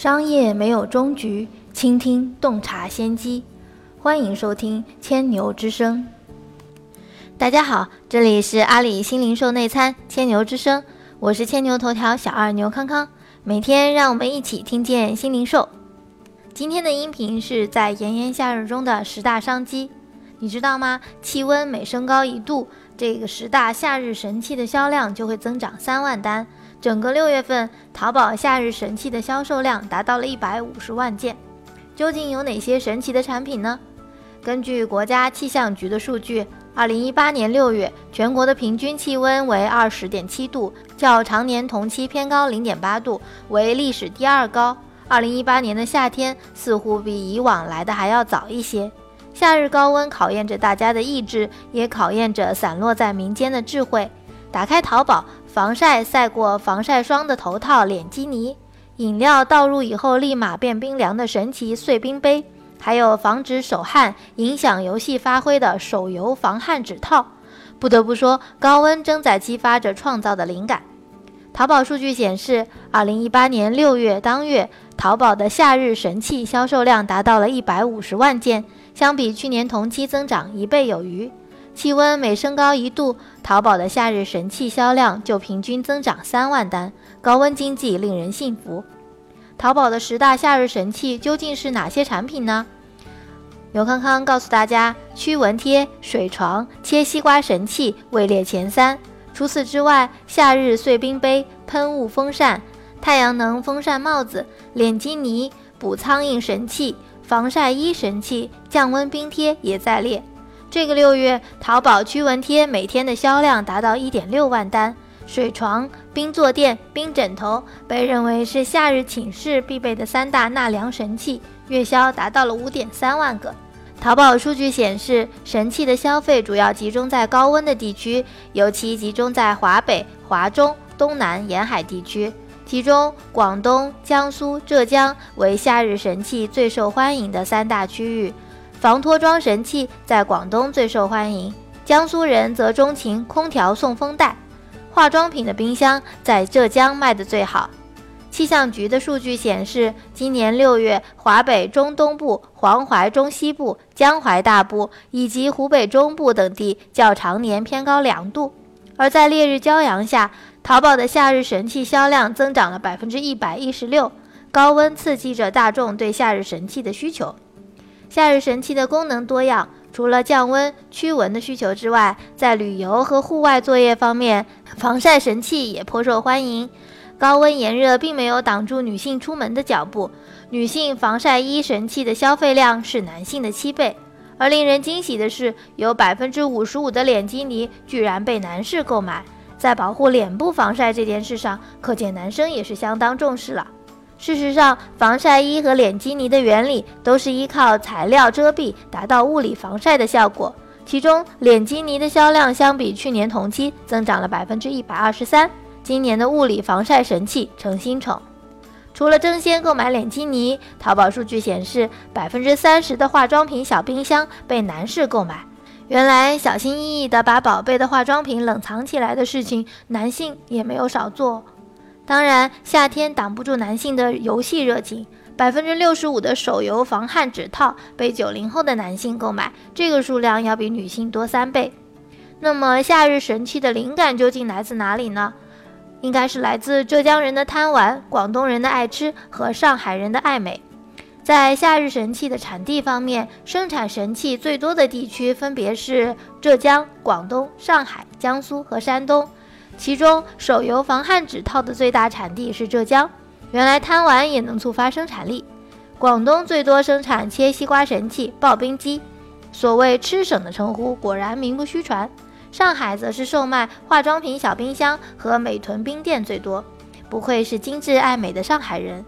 商业没有终局，倾听洞察先机。欢迎收听千牛之声。大家好，这里是阿里新零售内参千牛之声，我是千牛头条小二牛康康。每天让我们一起听见新零售。今天的音频是在炎炎夏日中的十大商机，你知道吗？气温每升高一度，这个十大夏日神器的销量就会增长三万单。整个六月份，淘宝夏日神器的销售量达到了一百五十万件。究竟有哪些神奇的产品呢？根据国家气象局的数据，二零一八年六月全国的平均气温为二十点七度，较常年同期偏高零点八度，为历史第二高。二零一八年的夏天似乎比以往来的还要早一些。夏日高温考验着大家的意志，也考验着散落在民间的智慧。打开淘宝。防晒晒过防晒霜的头套脸基尼，饮料倒入以后立马变冰凉的神奇碎冰杯，还有防止手汗影响游戏发挥的手游防汗指套。不得不说，高温正在激发着创造的灵感。淘宝数据显示，二零一八年六月当月，淘宝的夏日神器销售量达到了一百五十万件，相比去年同期增长一倍有余。气温每升高一度，淘宝的夏日神器销量就平均增长三万单。高温经济令人信服。淘宝的十大夏日神器究竟是哪些产品呢？牛康康告诉大家，驱蚊贴、水床、切西瓜神器位列前三。除此之外，夏日碎冰杯、喷雾风扇、太阳能风扇帽子、脸基尼、捕苍蝇神器、防晒衣神器、降温冰贴也在列。这个六月，淘宝驱蚊贴每天的销量达到一点六万单，水床、冰坐垫、冰枕头被认为是夏日寝室必备的三大纳凉神器，月销达到了五点三万个。淘宝数据显示，神器的消费主要集中在高温的地区，尤其集中在华北、华中、东南沿海地区，其中广东、江苏、浙江为夏日神器最受欢迎的三大区域。防脱妆神器在广东最受欢迎，江苏人则钟情空调送风袋。化妆品的冰箱在浙江卖的最好。气象局的数据显示，今年六月，华北中东部、黄淮中西部、江淮大部以及湖北中部等地较常年偏高两度。而在烈日骄阳下，淘宝的夏日神器销量增长了百分之一百一十六。高温刺激着大众对夏日神器的需求。夏日神器的功能多样，除了降温驱蚊的需求之外，在旅游和户外作业方面，防晒神器也颇受欢迎。高温炎热并没有挡住女性出门的脚步，女性防晒衣神器的消费量是男性的七倍。而令人惊喜的是，有百分之五十五的脸基尼居然被男士购买。在保护脸部防晒这件事上，可见男生也是相当重视了。事实上，防晒衣和脸基尼的原理都是依靠材料遮蔽达到物理防晒的效果。其中，脸基尼的销量相比去年同期增长了百分之一百二十三。今年的物理防晒神器成新宠。除了争先购买脸基尼，淘宝数据显示，百分之三十的化妆品小冰箱被男士购买。原来，小心翼翼地把宝贝的化妆品冷藏起来的事情，男性也没有少做。当然，夏天挡不住男性的游戏热情。百分之六十五的手游防汗指套被九零后的男性购买，这个数量要比女性多三倍。那么，夏日神器的灵感究竟来自哪里呢？应该是来自浙江人的贪玩、广东人的爱吃和上海人的爱美。在夏日神器的产地方面，生产神器最多的地区分别是浙江、广东、上海、江苏和山东。其中，手游防汗指套的最大产地是浙江。原来贪玩也能触发生产力。广东最多生产切西瓜神器、刨冰机，所谓“吃省”的称呼果然名不虚传。上海则是售卖化妆品小冰箱和美臀冰垫最多，不愧是精致爱美的上海人。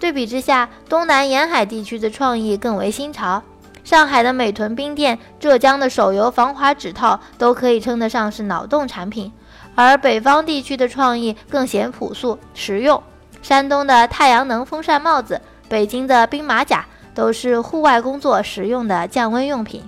对比之下，东南沿海地区的创意更为新潮。上海的美臀冰垫、浙江的手游防滑指套都可以称得上是脑洞产品。而北方地区的创意更显朴素实用，山东的太阳能风扇帽子，北京的兵马甲，都是户外工作实用的降温用品。